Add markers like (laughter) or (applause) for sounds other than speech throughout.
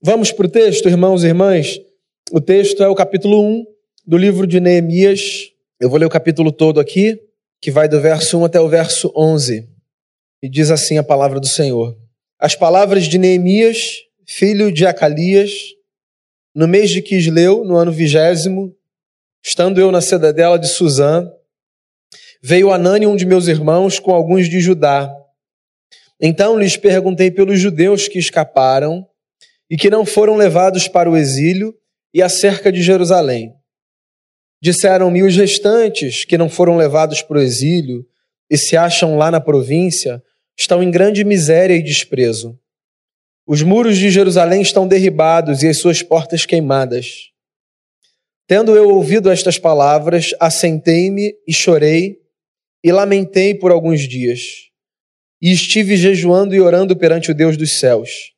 Vamos para o texto, irmãos e irmãs? O texto é o capítulo 1 do livro de Neemias. Eu vou ler o capítulo todo aqui, que vai do verso 1 até o verso 11. E diz assim a palavra do Senhor: As palavras de Neemias, filho de Acalias, no mês de Quisleu, no ano vigésimo, estando eu na cidadela de Suzã, veio Anani, um de meus irmãos, com alguns de Judá. Então lhes perguntei pelos judeus que escaparam e que não foram levados para o exílio e acerca de Jerusalém. Disseram-me os restantes que não foram levados para o exílio e se acham lá na província, estão em grande miséria e desprezo. Os muros de Jerusalém estão derribados e as suas portas queimadas. Tendo eu ouvido estas palavras, assentei-me e chorei e lamentei por alguns dias. E estive jejuando e orando perante o Deus dos céus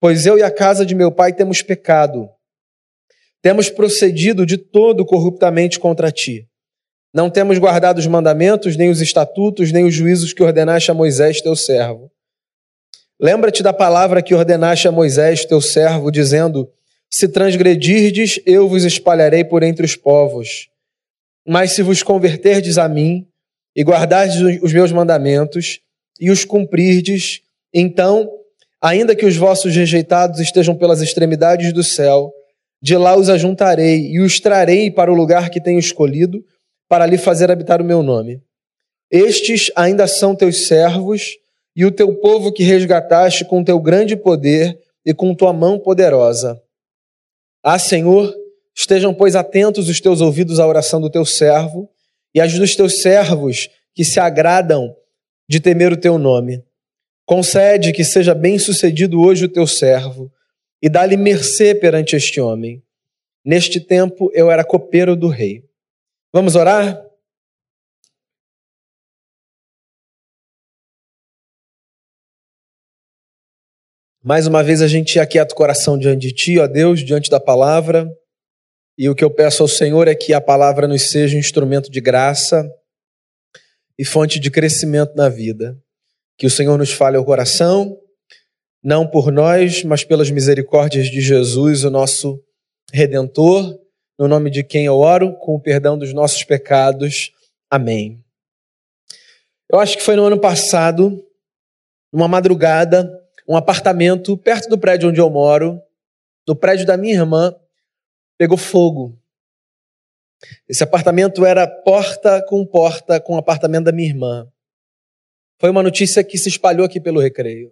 Pois eu e a casa de meu pai temos pecado. Temos procedido de todo corruptamente contra ti. Não temos guardado os mandamentos, nem os estatutos, nem os juízos que ordenaste a Moisés, teu servo. Lembra-te da palavra que ordenaste a Moisés, teu servo, dizendo: Se transgredirdes, eu vos espalharei por entre os povos. Mas se vos converterdes a mim e guardardes os meus mandamentos e os cumprirdes, então Ainda que os vossos rejeitados estejam pelas extremidades do céu, de lá os ajuntarei e os trarei para o lugar que tenho escolhido, para ali fazer habitar o meu nome. Estes ainda são teus servos e o teu povo que resgataste com teu grande poder e com tua mão poderosa. Ah, Senhor, estejam, pois, atentos os teus ouvidos à oração do teu servo e às dos teus servos que se agradam de temer o teu nome. Concede que seja bem-sucedido hoje o teu servo e dá-lhe mercê perante este homem. Neste tempo eu era copeiro do rei. Vamos orar? Mais uma vez a gente aquieta o coração diante de Ti, ó Deus, diante da palavra. E o que eu peço ao Senhor é que a palavra nos seja um instrumento de graça e fonte de crescimento na vida. Que o Senhor nos fale ao coração, não por nós, mas pelas misericórdias de Jesus, o nosso Redentor, no nome de quem eu oro, com o perdão dos nossos pecados. Amém. Eu acho que foi no ano passado, numa madrugada, um apartamento perto do prédio onde eu moro, no prédio da minha irmã, pegou fogo. Esse apartamento era porta com porta com o apartamento da minha irmã. Foi uma notícia que se espalhou aqui pelo recreio.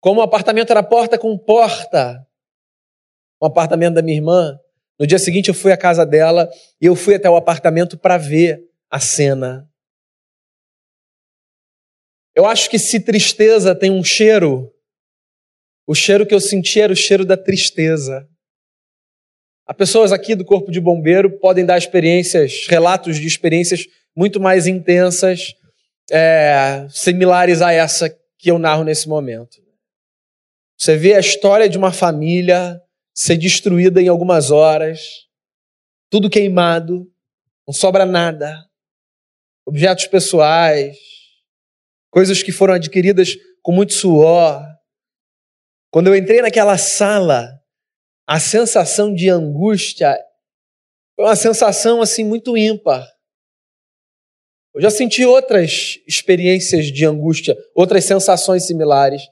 Como o apartamento era porta com porta, o apartamento da minha irmã, no dia seguinte eu fui à casa dela e eu fui até o apartamento para ver a cena. Eu acho que se tristeza tem um cheiro, o cheiro que eu senti era o cheiro da tristeza. Há pessoas aqui do Corpo de Bombeiro podem dar experiências, relatos de experiências muito mais intensas é, similares a essa que eu narro nesse momento. Você vê a história de uma família ser destruída em algumas horas, tudo queimado, não sobra nada, objetos pessoais, coisas que foram adquiridas com muito suor. Quando eu entrei naquela sala, a sensação de angústia foi uma sensação assim muito ímpar. Eu já senti outras experiências de angústia, outras sensações similares,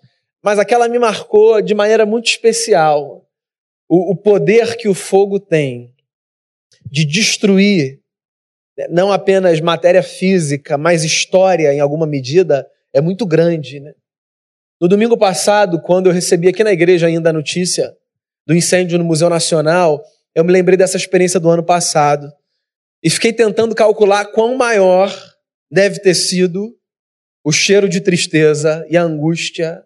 mas aquela me marcou de maneira muito especial. O, o poder que o fogo tem de destruir né, não apenas matéria física, mas história em alguma medida, é muito grande. Né? No domingo passado, quando eu recebi aqui na igreja ainda a notícia do incêndio no Museu Nacional, eu me lembrei dessa experiência do ano passado. E fiquei tentando calcular quão maior deve ter sido o cheiro de tristeza e a angústia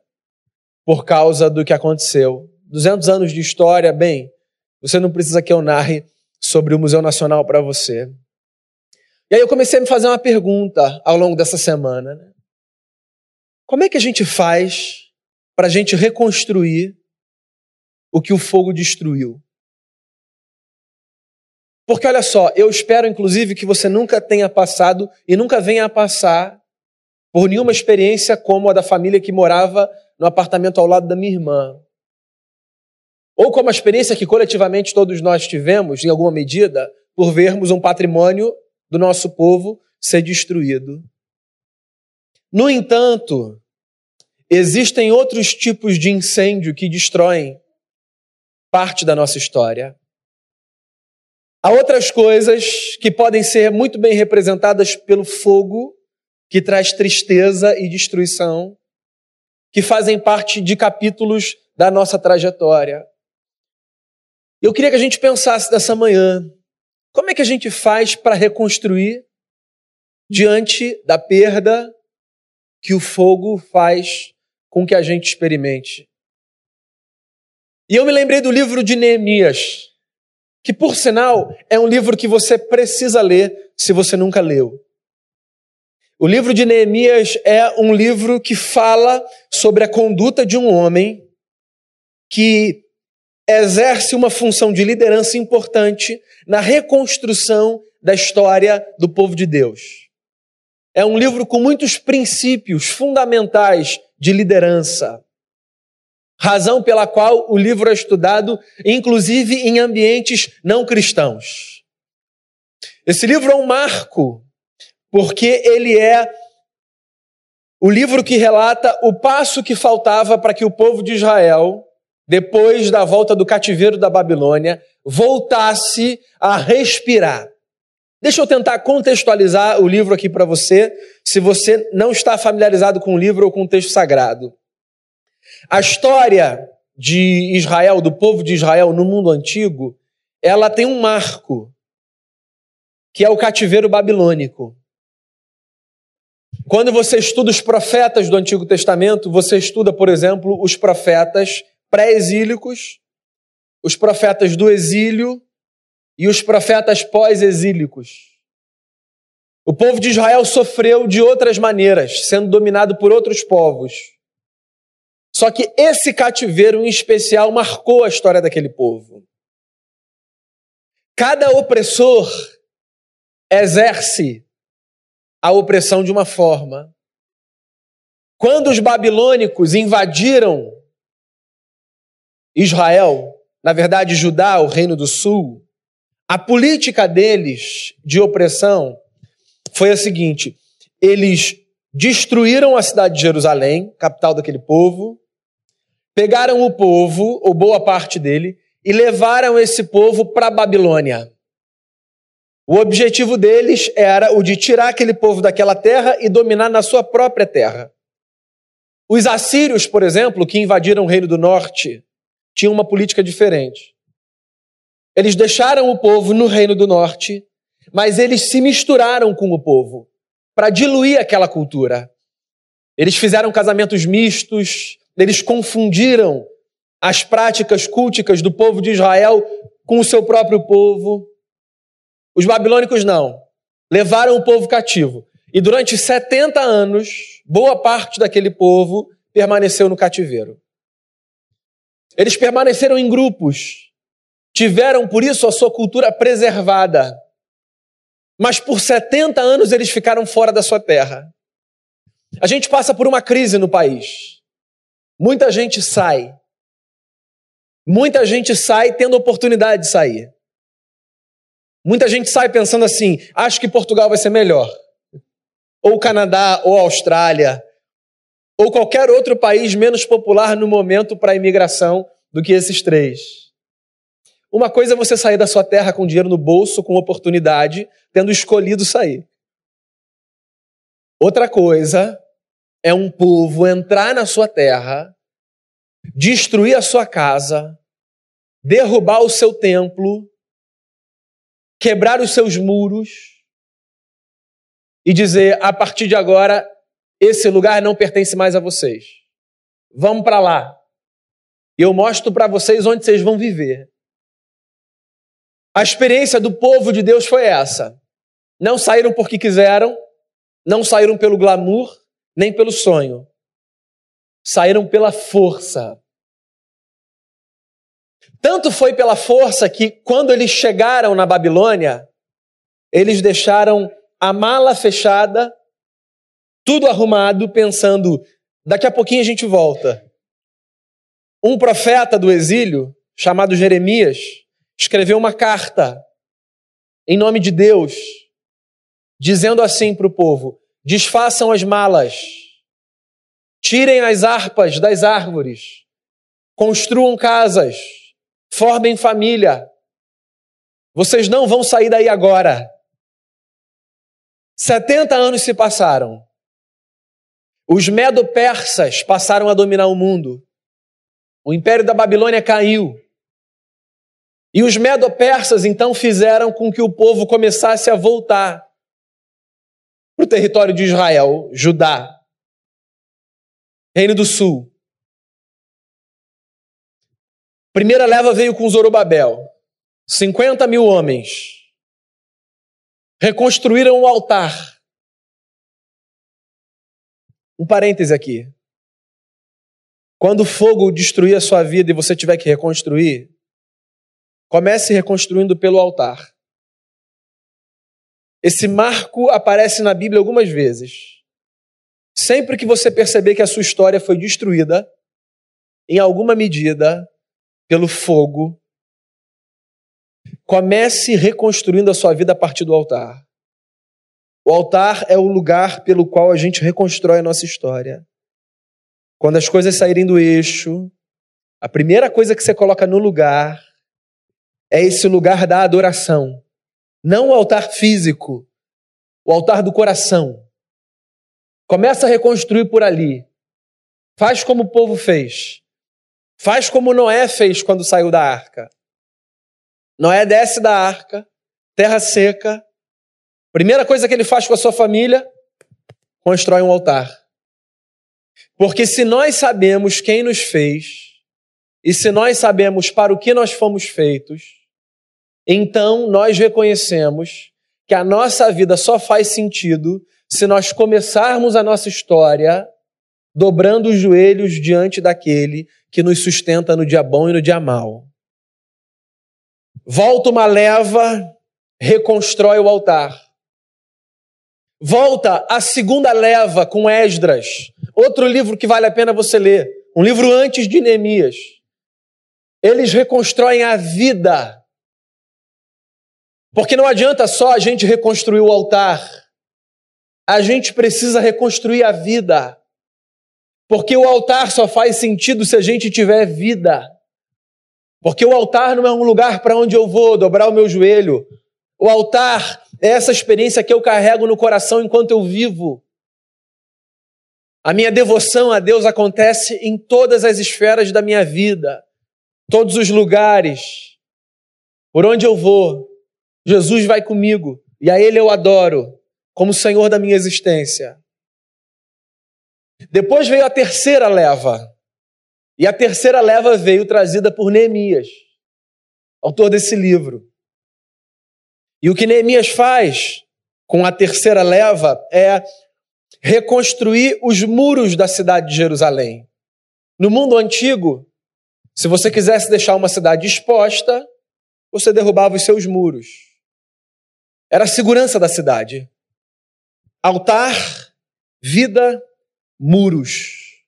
por causa do que aconteceu, 200 anos de história, bem, você não precisa que eu narre sobre o Museu Nacional para você. E aí eu comecei a me fazer uma pergunta ao longo dessa semana. Né? Como é que a gente faz para a gente reconstruir o que o fogo destruiu? Porque olha só, eu espero inclusive que você nunca tenha passado e nunca venha a passar por nenhuma experiência como a da família que morava no apartamento ao lado da minha irmã. Ou como a experiência que coletivamente todos nós tivemos, em alguma medida, por vermos um patrimônio do nosso povo ser destruído. No entanto, existem outros tipos de incêndio que destroem parte da nossa história. Há outras coisas que podem ser muito bem representadas pelo fogo, que traz tristeza e destruição, que fazem parte de capítulos da nossa trajetória. Eu queria que a gente pensasse dessa manhã como é que a gente faz para reconstruir diante da perda que o fogo faz com que a gente experimente? E eu me lembrei do livro de Neemias, que por sinal é um livro que você precisa ler se você nunca leu. O livro de Neemias é um livro que fala sobre a conduta de um homem que exerce uma função de liderança importante na reconstrução da história do povo de Deus. É um livro com muitos princípios fundamentais de liderança. Razão pela qual o livro é estudado, inclusive em ambientes não cristãos. Esse livro é um marco, porque ele é o livro que relata o passo que faltava para que o povo de Israel depois da volta do cativeiro da Babilônia, voltasse a respirar. Deixa eu tentar contextualizar o livro aqui para você, se você não está familiarizado com o livro ou com o texto sagrado. A história de Israel, do povo de Israel no mundo antigo, ela tem um marco, que é o cativeiro babilônico. Quando você estuda os profetas do Antigo Testamento, você estuda, por exemplo, os profetas pré-exílicos, os profetas do exílio e os profetas pós-exílicos. O povo de Israel sofreu de outras maneiras, sendo dominado por outros povos. Só que esse cativeiro em especial marcou a história daquele povo. Cada opressor exerce a opressão de uma forma. Quando os babilônicos invadiram Israel, na verdade Judá, o reino do sul, a política deles de opressão foi a seguinte: eles destruíram a cidade de Jerusalém, capital daquele povo, pegaram o povo, ou boa parte dele, e levaram esse povo para Babilônia. O objetivo deles era o de tirar aquele povo daquela terra e dominar na sua própria terra. Os assírios, por exemplo, que invadiram o reino do norte, tinham uma política diferente. Eles deixaram o povo no Reino do Norte, mas eles se misturaram com o povo para diluir aquela cultura. Eles fizeram casamentos mistos, eles confundiram as práticas culticas do povo de Israel com o seu próprio povo. Os babilônicos não. Levaram o povo cativo. E durante 70 anos, boa parte daquele povo permaneceu no cativeiro. Eles permaneceram em grupos, tiveram por isso a sua cultura preservada. Mas por 70 anos eles ficaram fora da sua terra. A gente passa por uma crise no país. Muita gente sai. Muita gente sai tendo oportunidade de sair. Muita gente sai pensando assim: acho que Portugal vai ser melhor. Ou Canadá, ou Austrália, ou qualquer outro país menos popular no momento para a imigração do que esses três. Uma coisa é você sair da sua terra com dinheiro no bolso, com oportunidade, tendo escolhido sair. Outra coisa é um povo entrar na sua terra, destruir a sua casa, derrubar o seu templo, quebrar os seus muros e dizer: a partir de agora esse lugar não pertence mais a vocês. Vamos para lá. E eu mostro para vocês onde vocês vão viver. A experiência do povo de Deus foi essa. Não saíram porque quiseram, não saíram pelo glamour, nem pelo sonho. Saíram pela força. Tanto foi pela força que, quando eles chegaram na Babilônia, eles deixaram a mala fechada, tudo arrumado, pensando: daqui a pouquinho a gente volta. Um profeta do exílio, chamado Jeremias, escreveu uma carta em nome de Deus, dizendo assim para o povo: desfaçam as malas, tirem as harpas das árvores, construam casas, formem família. Vocês não vão sair daí agora. 70 anos se passaram. Os medo-persas passaram a dominar o mundo. O império da Babilônia caiu. E os medo-persas então fizeram com que o povo começasse a voltar para o território de Israel, Judá, Reino do Sul. Primeira leva veio com Zorobabel, 50 mil homens. Reconstruíram o altar. Um parêntese aqui. Quando o fogo destruir a sua vida e você tiver que reconstruir, comece reconstruindo pelo altar. Esse marco aparece na Bíblia algumas vezes. Sempre que você perceber que a sua história foi destruída, em alguma medida, pelo fogo, comece reconstruindo a sua vida a partir do altar. O altar é o lugar pelo qual a gente reconstrói a nossa história. Quando as coisas saírem do eixo, a primeira coisa que você coloca no lugar é esse lugar da adoração. Não o altar físico, o altar do coração. Começa a reconstruir por ali. Faz como o povo fez. Faz como Noé fez quando saiu da arca. Noé desce da arca, terra seca. Primeira coisa que ele faz com a sua família, constrói um altar. Porque se nós sabemos quem nos fez, e se nós sabemos para o que nós fomos feitos, então nós reconhecemos que a nossa vida só faz sentido se nós começarmos a nossa história dobrando os joelhos diante daquele que nos sustenta no dia bom e no dia mal. Volta uma leva, reconstrói o altar. Volta a segunda leva com Esdras, Outro livro que vale a pena você ler, um livro antes de Neemias. Eles reconstroem a vida. Porque não adianta só a gente reconstruir o altar. A gente precisa reconstruir a vida. Porque o altar só faz sentido se a gente tiver vida. Porque o altar não é um lugar para onde eu vou dobrar o meu joelho. O altar é essa experiência que eu carrego no coração enquanto eu vivo. A minha devoção a Deus acontece em todas as esferas da minha vida, todos os lugares. Por onde eu vou, Jesus vai comigo e a Ele eu adoro como Senhor da minha existência. Depois veio a terceira leva. E a terceira leva veio trazida por Neemias, autor desse livro. E o que Neemias faz com a terceira leva é reconstruir os muros da cidade de Jerusalém. No mundo antigo, se você quisesse deixar uma cidade exposta, você derrubava os seus muros. Era a segurança da cidade. Altar, vida, muros.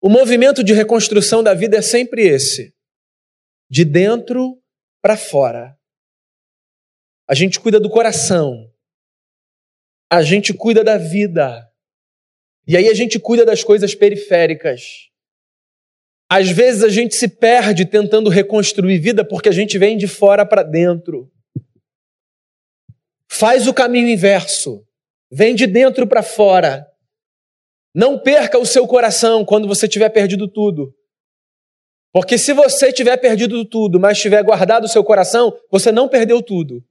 O movimento de reconstrução da vida é sempre esse: de dentro para fora. A gente cuida do coração, a gente cuida da vida. E aí a gente cuida das coisas periféricas. Às vezes a gente se perde tentando reconstruir vida porque a gente vem de fora para dentro. Faz o caminho inverso. Vem de dentro para fora. Não perca o seu coração quando você tiver perdido tudo. Porque se você tiver perdido tudo, mas tiver guardado o seu coração, você não perdeu tudo.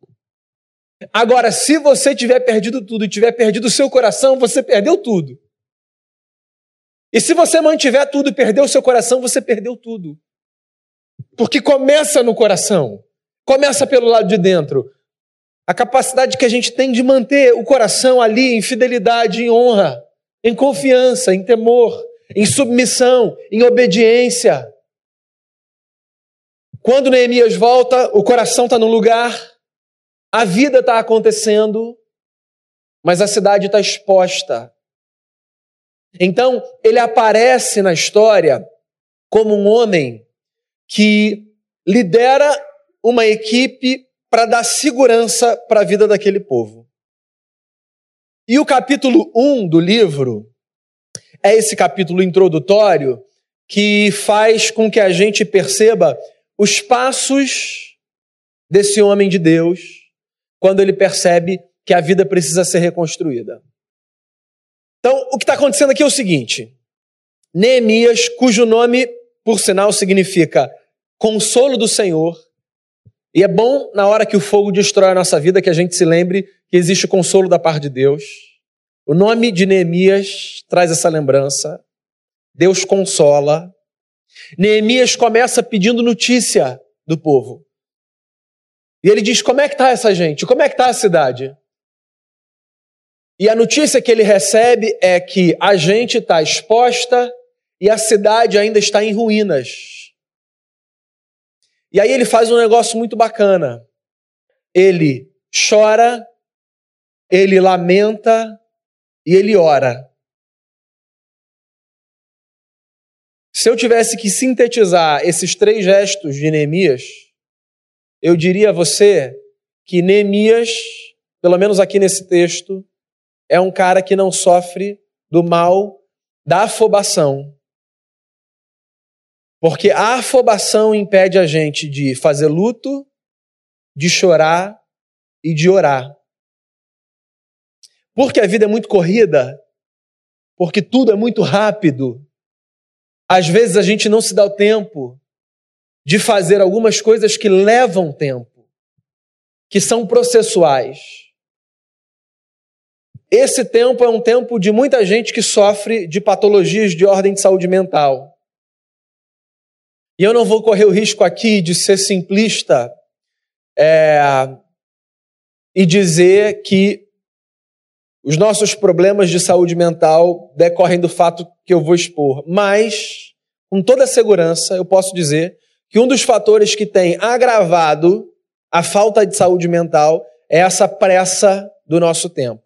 Agora, se você tiver perdido tudo e tiver perdido o seu coração, você perdeu tudo. E se você mantiver tudo e perder o seu coração, você perdeu tudo. Porque começa no coração, começa pelo lado de dentro. A capacidade que a gente tem de manter o coração ali em fidelidade, em honra, em confiança, em temor, em submissão, em obediência. Quando Neemias volta, o coração está no lugar, a vida está acontecendo, mas a cidade está exposta. Então, ele aparece na história como um homem que lidera uma equipe para dar segurança para a vida daquele povo. E o capítulo 1 do livro é esse capítulo introdutório que faz com que a gente perceba os passos desse homem de Deus quando ele percebe que a vida precisa ser reconstruída. Então, o que está acontecendo aqui é o seguinte: Neemias, cujo nome, por sinal, significa consolo do Senhor, e é bom, na hora que o fogo destrói a nossa vida, que a gente se lembre que existe consolo da parte de Deus. O nome de Neemias traz essa lembrança. Deus consola. Neemias começa pedindo notícia do povo. E ele diz: Como é que está essa gente? Como é que está a cidade? E a notícia que ele recebe é que a gente está exposta e a cidade ainda está em ruínas. E aí ele faz um negócio muito bacana. Ele chora, ele lamenta e ele ora. Se eu tivesse que sintetizar esses três gestos de Neemias, eu diria a você que Neemias, pelo menos aqui nesse texto, é um cara que não sofre do mal da afobação. Porque a afobação impede a gente de fazer luto, de chorar e de orar. Porque a vida é muito corrida, porque tudo é muito rápido. Às vezes a gente não se dá o tempo de fazer algumas coisas que levam tempo, que são processuais. Esse tempo é um tempo de muita gente que sofre de patologias de ordem de saúde mental. E eu não vou correr o risco aqui de ser simplista é, e dizer que os nossos problemas de saúde mental decorrem do fato que eu vou expor. Mas, com toda segurança, eu posso dizer que um dos fatores que tem agravado a falta de saúde mental é essa pressa do nosso tempo.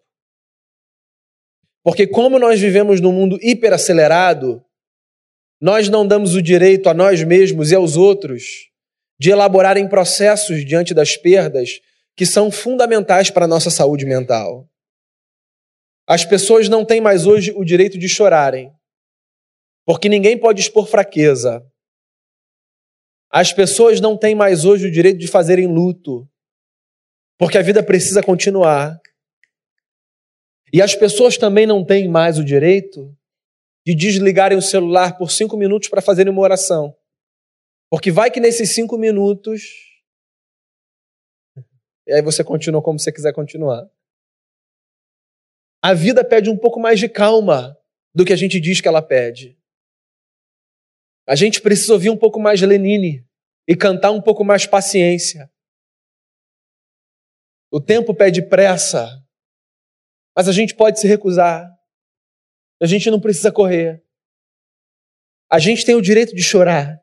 Porque, como nós vivemos num mundo hiperacelerado, nós não damos o direito a nós mesmos e aos outros de elaborarem processos diante das perdas que são fundamentais para a nossa saúde mental. As pessoas não têm mais hoje o direito de chorarem, porque ninguém pode expor fraqueza. As pessoas não têm mais hoje o direito de fazerem luto, porque a vida precisa continuar. E as pessoas também não têm mais o direito de desligarem o celular por cinco minutos para fazerem uma oração. Porque vai que nesses cinco minutos. E aí você continua como você quiser continuar. A vida pede um pouco mais de calma do que a gente diz que ela pede. A gente precisa ouvir um pouco mais Lenine e cantar um pouco mais paciência. O tempo pede pressa mas a gente pode se recusar. A gente não precisa correr. A gente tem o direito de chorar.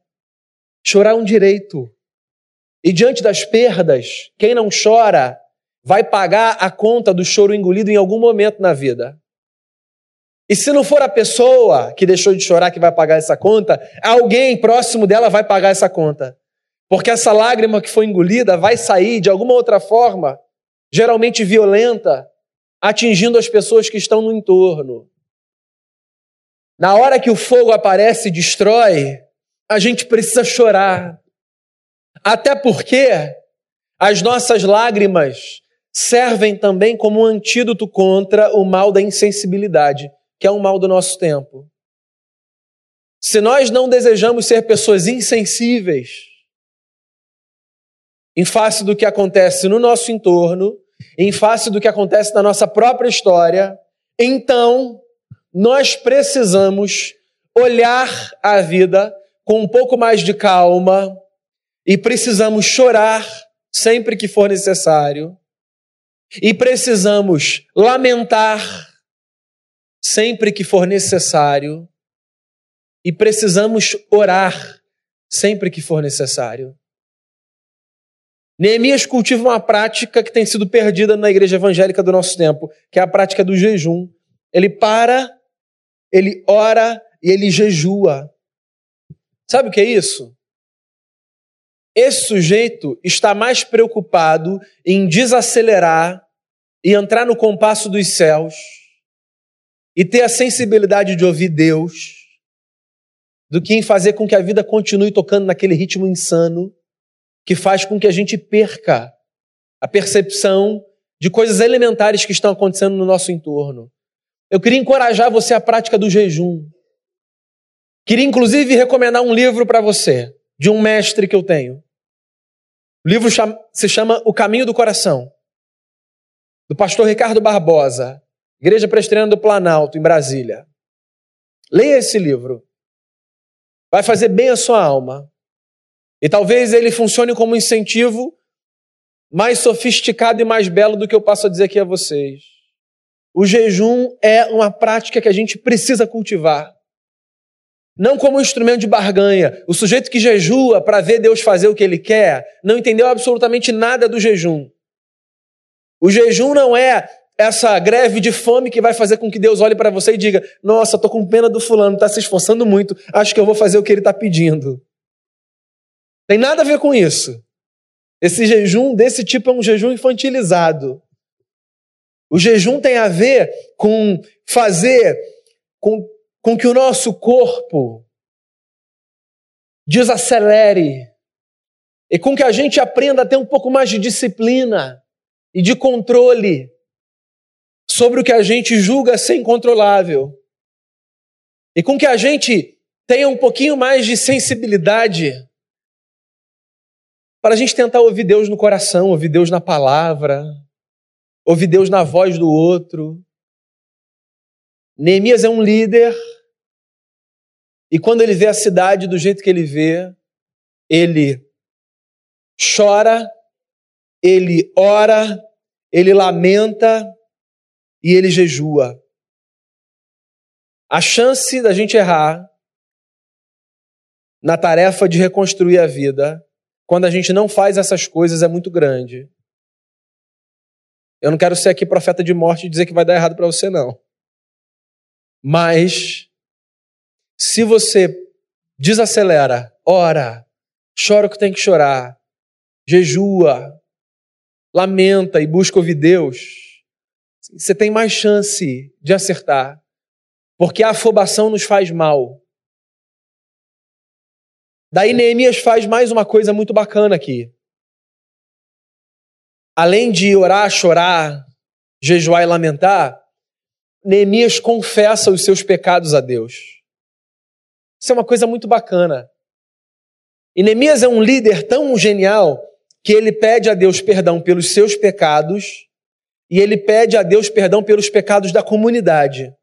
Chorar é um direito. E diante das perdas, quem não chora vai pagar a conta do choro engolido em algum momento na vida. E se não for a pessoa que deixou de chorar que vai pagar essa conta, alguém próximo dela vai pagar essa conta. Porque essa lágrima que foi engolida vai sair de alguma outra forma, geralmente violenta, atingindo as pessoas que estão no entorno. Na hora que o fogo aparece e destrói, a gente precisa chorar. Até porque as nossas lágrimas servem também como um antídoto contra o mal da insensibilidade, que é um mal do nosso tempo. Se nós não desejamos ser pessoas insensíveis em face do que acontece no nosso entorno, em face do que acontece na nossa própria história, então nós precisamos olhar a vida com um pouco mais de calma e precisamos chorar sempre que for necessário e precisamos lamentar sempre que for necessário e precisamos orar sempre que for necessário. Neemias cultiva uma prática que tem sido perdida na igreja evangélica do nosso tempo, que é a prática do jejum. Ele para, ele ora e ele jejua. Sabe o que é isso? Esse sujeito está mais preocupado em desacelerar e entrar no compasso dos céus e ter a sensibilidade de ouvir Deus do que em fazer com que a vida continue tocando naquele ritmo insano que faz com que a gente perca a percepção de coisas elementares que estão acontecendo no nosso entorno. Eu queria encorajar você à prática do jejum. Queria inclusive recomendar um livro para você, de um mestre que eu tenho. O livro se chama O Caminho do Coração, do pastor Ricardo Barbosa, Igreja Presbiteriana do Planalto, em Brasília. Leia esse livro. Vai fazer bem a sua alma. E talvez ele funcione como incentivo mais sofisticado e mais belo do que eu passo a dizer aqui a vocês. O jejum é uma prática que a gente precisa cultivar. Não como um instrumento de barganha. O sujeito que jejua para ver Deus fazer o que ele quer não entendeu absolutamente nada do jejum. O jejum não é essa greve de fome que vai fazer com que Deus olhe para você e diga: Nossa, estou com pena do fulano, está se esforçando muito, acho que eu vou fazer o que ele está pedindo. Tem nada a ver com isso. Esse jejum desse tipo é um jejum infantilizado. O jejum tem a ver com fazer com, com que o nosso corpo desacelere e com que a gente aprenda a ter um pouco mais de disciplina e de controle sobre o que a gente julga ser incontrolável. E com que a gente tenha um pouquinho mais de sensibilidade para a gente tentar ouvir Deus no coração, ouvir Deus na palavra, ouvir Deus na voz do outro. Neemias é um líder, e quando ele vê a cidade do jeito que ele vê, ele chora, ele ora, ele lamenta e ele jejua. A chance da gente errar na tarefa de reconstruir a vida quando a gente não faz essas coisas é muito grande. Eu não quero ser aqui profeta de morte e dizer que vai dar errado para você, não. Mas, se você desacelera, ora, chora o que tem que chorar, jejua, lamenta e busca ouvir Deus, você tem mais chance de acertar. Porque a afobação nos faz mal. Daí Neemias faz mais uma coisa muito bacana aqui. Além de orar, chorar, jejuar e lamentar, Neemias confessa os seus pecados a Deus. Isso é uma coisa muito bacana. E Neemias é um líder tão genial que ele pede a Deus perdão pelos seus pecados e ele pede a Deus perdão pelos pecados da comunidade.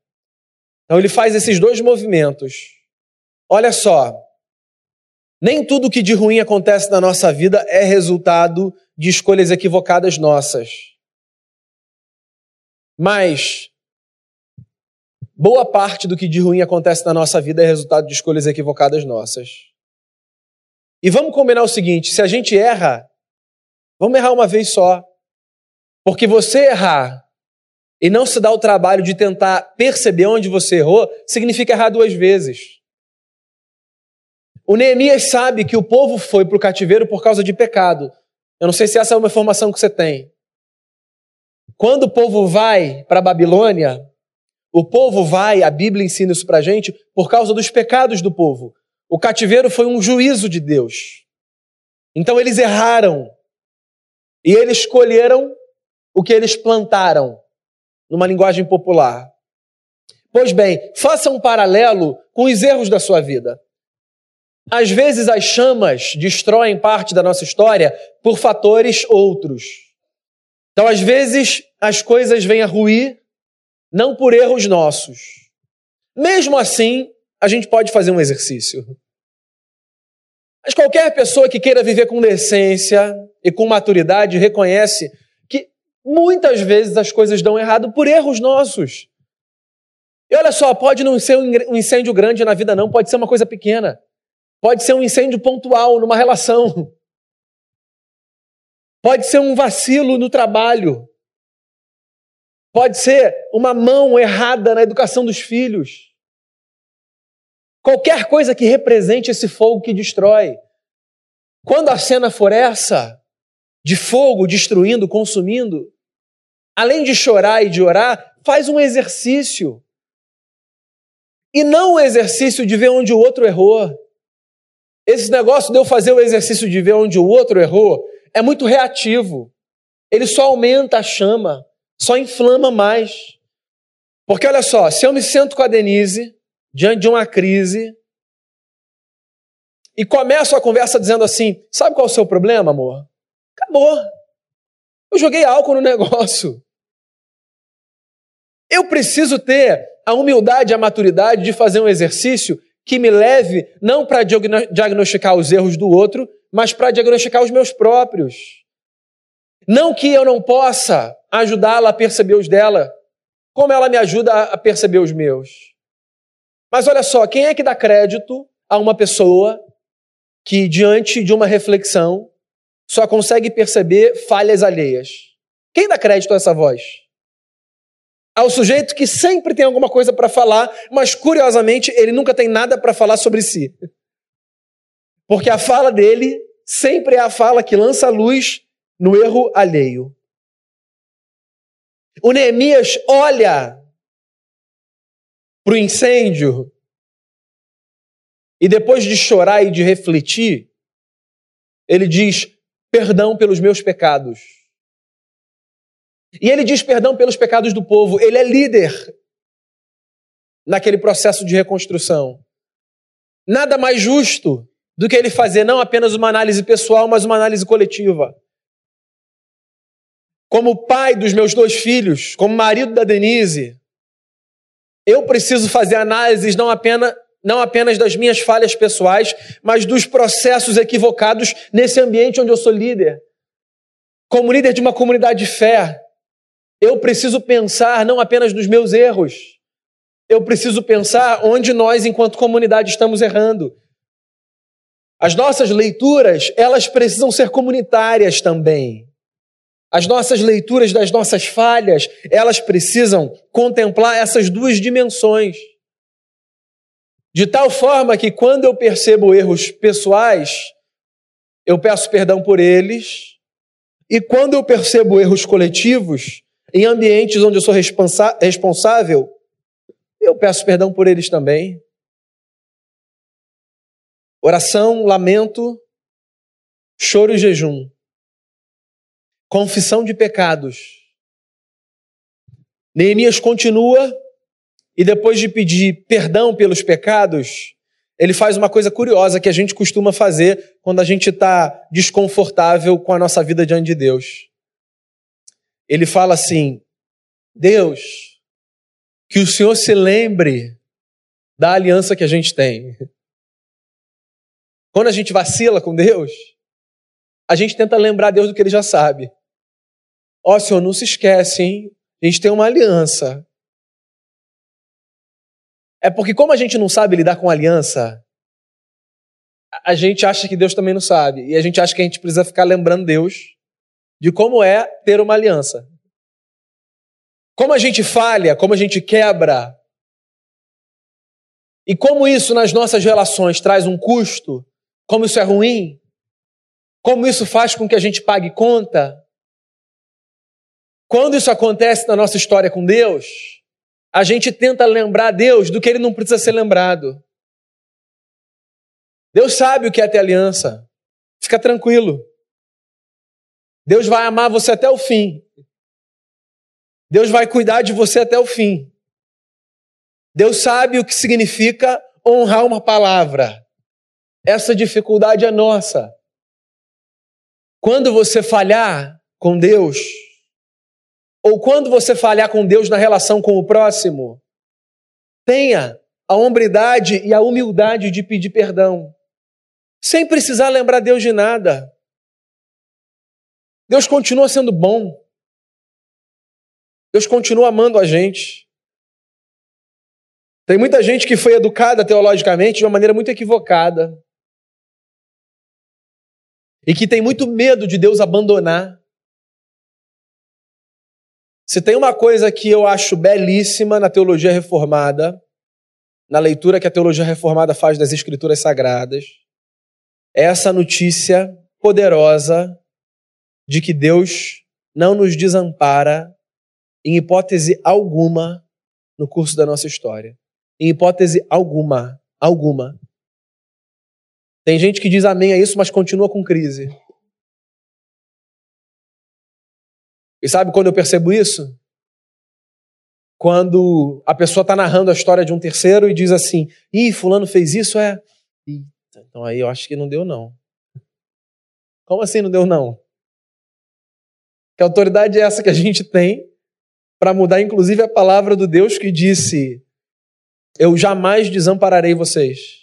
Então ele faz esses dois movimentos. Olha só, nem tudo que de ruim acontece na nossa vida é resultado de escolhas equivocadas nossas. Mas boa parte do que de ruim acontece na nossa vida é resultado de escolhas equivocadas nossas. E vamos combinar o seguinte: se a gente erra, vamos errar uma vez só. Porque você errar e não se dar o trabalho de tentar perceber onde você errou, significa errar duas vezes. O Neemias sabe que o povo foi para o cativeiro por causa de pecado. Eu não sei se essa é uma informação que você tem. Quando o povo vai para a Babilônia, o povo vai, a Bíblia ensina isso para a gente, por causa dos pecados do povo. O cativeiro foi um juízo de Deus. Então eles erraram. E eles escolheram o que eles plantaram, numa linguagem popular. Pois bem, faça um paralelo com os erros da sua vida. Às vezes as chamas destroem parte da nossa história por fatores outros. Então, às vezes, as coisas vêm a ruir não por erros nossos. Mesmo assim, a gente pode fazer um exercício. Mas qualquer pessoa que queira viver com decência e com maturidade reconhece que muitas vezes as coisas dão errado por erros nossos. E olha só, pode não ser um incêndio grande na vida, não, pode ser uma coisa pequena. Pode ser um incêndio pontual numa relação. Pode ser um vacilo no trabalho. Pode ser uma mão errada na educação dos filhos. Qualquer coisa que represente esse fogo que destrói. Quando a cena for essa, de fogo destruindo, consumindo, além de chorar e de orar, faz um exercício. E não o exercício de ver onde o outro errou. Esse negócio de eu fazer o exercício de ver onde o outro errou é muito reativo. Ele só aumenta a chama, só inflama mais. Porque olha só, se eu me sento com a Denise diante de uma crise e começo a conversa dizendo assim: sabe qual é o seu problema, amor? Acabou. Eu joguei álcool no (laughs) negócio. Eu preciso ter a humildade a maturidade de fazer um exercício que me leve não para diagnosticar os erros do outro, mas para diagnosticar os meus próprios. Não que eu não possa ajudá-la a perceber os dela, como ela me ajuda a perceber os meus. Mas olha só, quem é que dá crédito a uma pessoa que, diante de uma reflexão, só consegue perceber falhas alheias? Quem dá crédito a essa voz? Ao sujeito que sempre tem alguma coisa para falar, mas curiosamente ele nunca tem nada para falar sobre si. Porque a fala dele sempre é a fala que lança luz no erro alheio. O Neemias olha para o incêndio. E depois de chorar e de refletir, ele diz: perdão pelos meus pecados. E ele diz perdão pelos pecados do povo. Ele é líder naquele processo de reconstrução. Nada mais justo do que ele fazer não apenas uma análise pessoal, mas uma análise coletiva. Como pai dos meus dois filhos, como marido da Denise, eu preciso fazer análises não apenas, não apenas das minhas falhas pessoais, mas dos processos equivocados nesse ambiente onde eu sou líder. Como líder de uma comunidade de fé, eu preciso pensar não apenas nos meus erros, eu preciso pensar onde nós, enquanto comunidade, estamos errando. As nossas leituras, elas precisam ser comunitárias também. As nossas leituras das nossas falhas, elas precisam contemplar essas duas dimensões. De tal forma que quando eu percebo erros pessoais, eu peço perdão por eles, e quando eu percebo erros coletivos, em ambientes onde eu sou responsável, eu peço perdão por eles também. Oração, lamento, choro e jejum confissão de pecados. Neemias continua e depois de pedir perdão pelos pecados, ele faz uma coisa curiosa que a gente costuma fazer quando a gente está desconfortável com a nossa vida diante de Deus. Ele fala assim: Deus, que o Senhor se lembre da aliança que a gente tem. Quando a gente vacila com Deus, a gente tenta lembrar Deus do que ele já sabe. Ó, oh, Senhor, não se esquece, hein? A gente tem uma aliança. É porque, como a gente não sabe lidar com aliança, a gente acha que Deus também não sabe. E a gente acha que a gente precisa ficar lembrando Deus de como é ter uma aliança. Como a gente falha, como a gente quebra. E como isso nas nossas relações traz um custo, como isso é ruim, como isso faz com que a gente pague conta. Quando isso acontece na nossa história com Deus, a gente tenta lembrar Deus do que ele não precisa ser lembrado. Deus sabe o que é ter aliança. Fica tranquilo. Deus vai amar você até o fim. Deus vai cuidar de você até o fim. Deus sabe o que significa honrar uma palavra. Essa dificuldade é nossa. Quando você falhar com Deus, ou quando você falhar com Deus na relação com o próximo, tenha a hombridade e a humildade de pedir perdão, sem precisar lembrar Deus de nada. Deus continua sendo bom. Deus continua amando a gente. Tem muita gente que foi educada teologicamente de uma maneira muito equivocada. E que tem muito medo de Deus abandonar. Se tem uma coisa que eu acho belíssima na teologia reformada, na leitura que a teologia reformada faz das Escrituras Sagradas, é essa notícia poderosa de que Deus não nos desampara em hipótese alguma no curso da nossa história. Em hipótese alguma, alguma. Tem gente que diz amém a isso, mas continua com crise. E sabe quando eu percebo isso? Quando a pessoa está narrando a história de um terceiro e diz assim: ih, Fulano fez isso, é. Então aí eu acho que não deu, não. Como assim não deu, não? Que autoridade é essa que a gente tem para mudar, inclusive, a palavra do Deus que disse: Eu jamais desampararei vocês.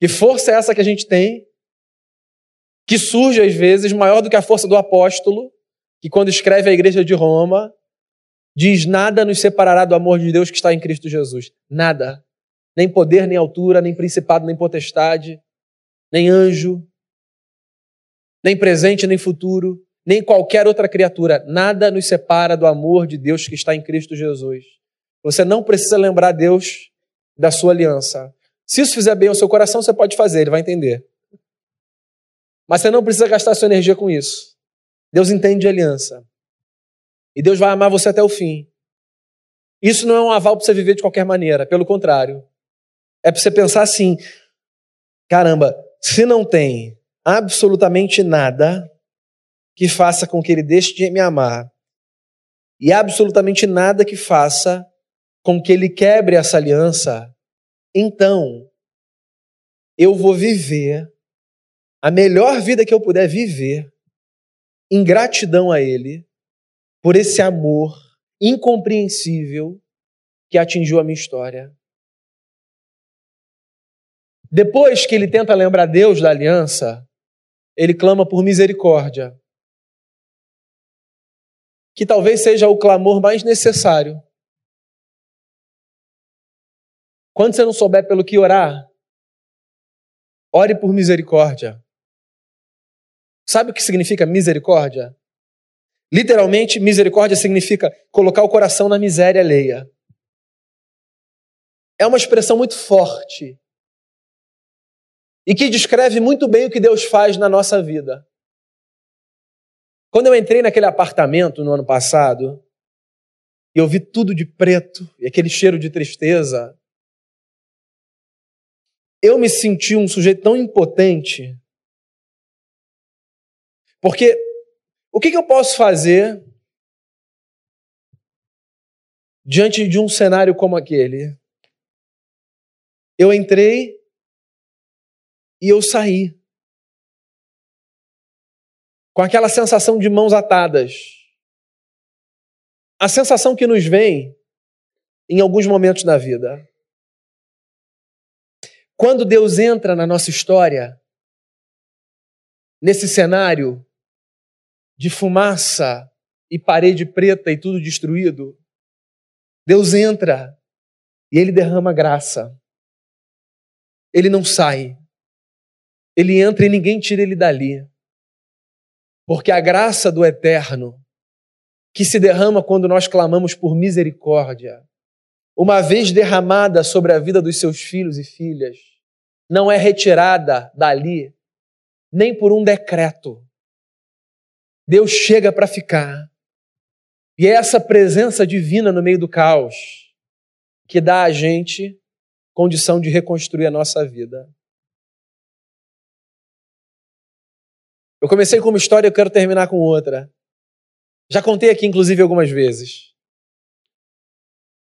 Que força é essa que a gente tem, que surge às vezes maior do que a força do apóstolo, que quando escreve a igreja de Roma, diz: Nada nos separará do amor de Deus que está em Cristo Jesus. Nada. Nem poder, nem altura, nem principado, nem potestade, nem anjo, nem presente, nem futuro, nem qualquer outra criatura. Nada nos separa do amor de Deus que está em Cristo Jesus. Você não precisa lembrar Deus da sua aliança. Se isso fizer bem ao seu coração, você pode fazer, ele vai entender. Mas você não precisa gastar sua energia com isso. Deus entende de aliança. E Deus vai amar você até o fim. Isso não é um aval para você viver de qualquer maneira, pelo contrário. É para você pensar assim: caramba, se não tem absolutamente nada que faça com que ele deixe de me amar, e absolutamente nada que faça com que ele quebre essa aliança, então eu vou viver a melhor vida que eu puder viver em gratidão a ele por esse amor incompreensível que atingiu a minha história. Depois que ele tenta lembrar Deus da aliança, ele clama por misericórdia. Que talvez seja o clamor mais necessário. Quando você não souber pelo que orar, ore por misericórdia. Sabe o que significa misericórdia? Literalmente, misericórdia significa colocar o coração na miséria alheia. É uma expressão muito forte e que descreve muito bem o que Deus faz na nossa vida. Quando eu entrei naquele apartamento no ano passado, e eu vi tudo de preto e aquele cheiro de tristeza, eu me senti um sujeito tão impotente. Porque o que, que eu posso fazer diante de um cenário como aquele? Eu entrei e eu saí. Com aquela sensação de mãos atadas. A sensação que nos vem em alguns momentos da vida. Quando Deus entra na nossa história, nesse cenário de fumaça e parede preta e tudo destruído, Deus entra e ele derrama graça. Ele não sai. Ele entra e ninguém tira ele dali. Porque a graça do eterno, que se derrama quando nós clamamos por misericórdia, uma vez derramada sobre a vida dos seus filhos e filhas, não é retirada dali nem por um decreto. Deus chega para ficar. E é essa presença divina no meio do caos que dá a gente condição de reconstruir a nossa vida. Eu comecei com uma história e eu quero terminar com outra. Já contei aqui, inclusive, algumas vezes.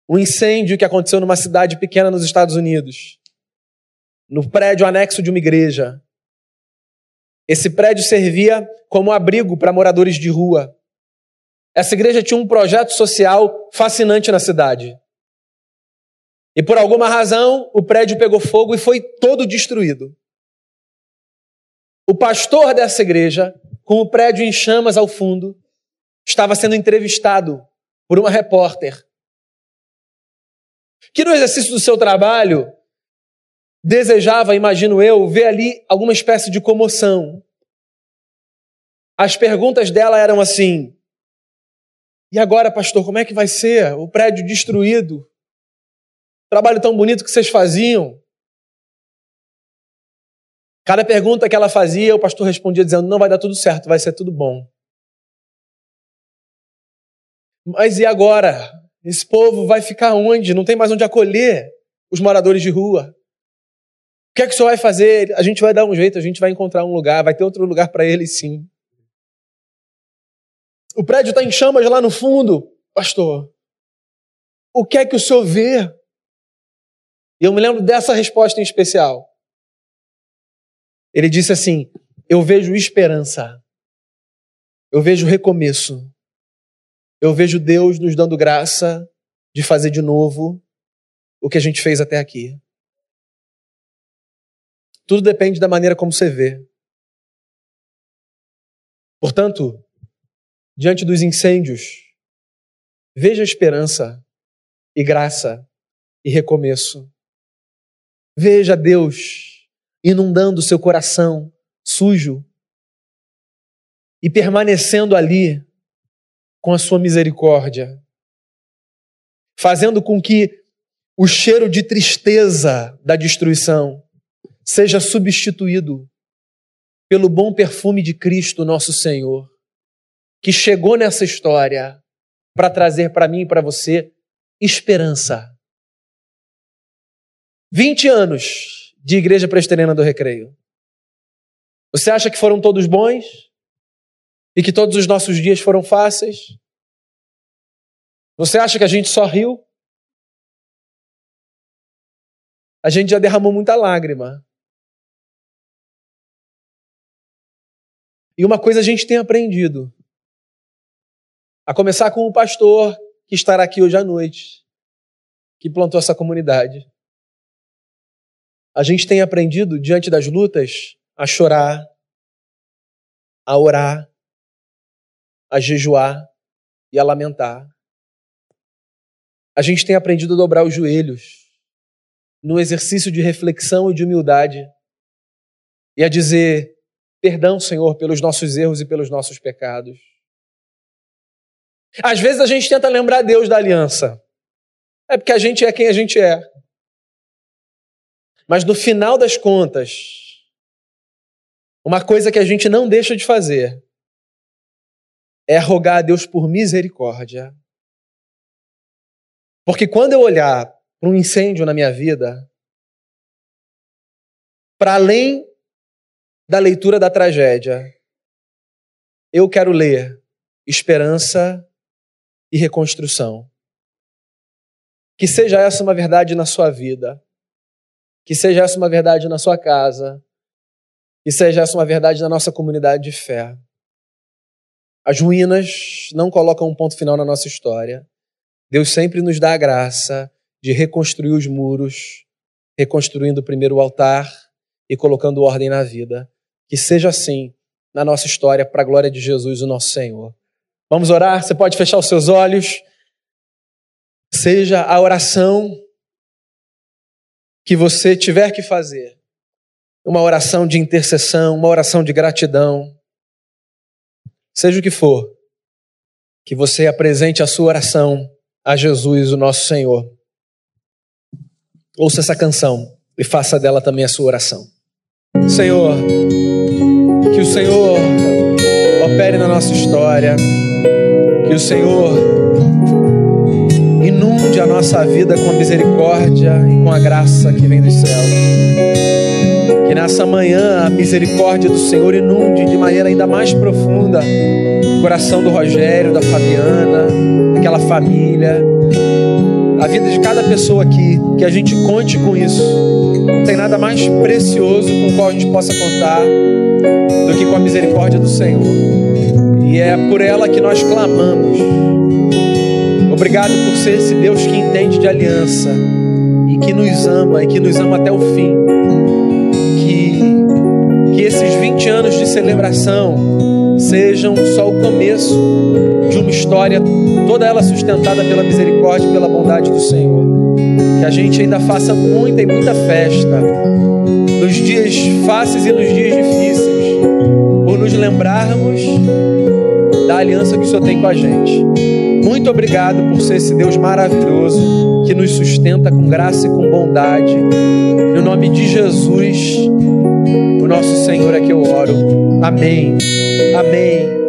Um incêndio que aconteceu numa cidade pequena nos Estados Unidos, no prédio anexo de uma igreja. Esse prédio servia como abrigo para moradores de rua. Essa igreja tinha um projeto social fascinante na cidade. E por alguma razão, o prédio pegou fogo e foi todo destruído. O pastor dessa igreja, com o prédio em chamas ao fundo, estava sendo entrevistado por uma repórter. Que no exercício do seu trabalho desejava, imagino eu, ver ali alguma espécie de comoção. As perguntas dela eram assim: E agora, pastor, como é que vai ser? O prédio destruído. Trabalho tão bonito que vocês faziam. Cada pergunta que ela fazia, o pastor respondia dizendo: Não vai dar tudo certo, vai ser tudo bom. Mas e agora? Esse povo vai ficar onde? Não tem mais onde acolher os moradores de rua. O que é que o senhor vai fazer? A gente vai dar um jeito, a gente vai encontrar um lugar, vai ter outro lugar para eles sim. O prédio está em chamas lá no fundo, pastor. O que é que o senhor vê? E eu me lembro dessa resposta em especial. Ele disse assim: Eu vejo esperança. Eu vejo recomeço. Eu vejo Deus nos dando graça de fazer de novo o que a gente fez até aqui. Tudo depende da maneira como você vê. Portanto, diante dos incêndios, veja esperança e graça e recomeço. Veja Deus inundando seu coração sujo e permanecendo ali com a sua misericórdia, fazendo com que o cheiro de tristeza da destruição seja substituído pelo bom perfume de Cristo, nosso Senhor, que chegou nessa história para trazer para mim e para você esperança. 20 anos de Igreja Presteriana do Recreio. Você acha que foram todos bons? E que todos os nossos dias foram fáceis? Você acha que a gente só riu? A gente já derramou muita lágrima. E uma coisa a gente tem aprendido. A começar com o pastor que estará aqui hoje à noite, que plantou essa comunidade. A gente tem aprendido, diante das lutas, a chorar, a orar, a jejuar e a lamentar. A gente tem aprendido a dobrar os joelhos no exercício de reflexão e de humildade e a dizer: perdão, Senhor, pelos nossos erros e pelos nossos pecados. Às vezes a gente tenta lembrar Deus da aliança. É porque a gente é quem a gente é. Mas no final das contas, uma coisa que a gente não deixa de fazer é rogar a Deus por misericórdia. Porque quando eu olhar para um incêndio na minha vida, para além da leitura da tragédia, eu quero ler esperança e reconstrução. Que seja essa uma verdade na sua vida. Que seja essa uma verdade na sua casa. Que seja essa uma verdade na nossa comunidade de fé. As ruínas não colocam um ponto final na nossa história. Deus sempre nos dá a graça de reconstruir os muros, reconstruindo primeiro o altar e colocando ordem na vida. Que seja assim na nossa história, para a glória de Jesus, o nosso Senhor. Vamos orar? Você pode fechar os seus olhos. Seja a oração que você tiver que fazer, uma oração de intercessão, uma oração de gratidão seja o que for, que você apresente a sua oração a Jesus, o nosso Senhor. Ouça essa canção e faça dela também a sua oração. Senhor, que o Senhor opere na nossa história, que o Senhor inunde a nossa vida com a misericórdia e com a graça que vem dos céus. Que nessa manhã a misericórdia do Senhor inunde de maneira ainda mais profunda o coração do Rogério, da Fabiana, daquela família, a vida de cada pessoa aqui, que a gente conte com isso. Não tem nada mais precioso com o qual a gente possa contar do que com a misericórdia do Senhor. E é por ela que nós clamamos. Obrigado por ser esse Deus que entende de aliança que nos ama e que nos ama até o fim. Que, que esses 20 anos de celebração sejam só o começo de uma história, toda ela sustentada pela misericórdia e pela bondade do Senhor. Que a gente ainda faça muita e muita festa nos dias fáceis e nos dias difíceis, por nos lembrarmos da aliança que o Senhor tem com a gente. Muito obrigado por ser esse Deus maravilhoso que nos sustenta com graça e com bondade. No nome de Jesus, o nosso Senhor é que eu oro. Amém. Amém.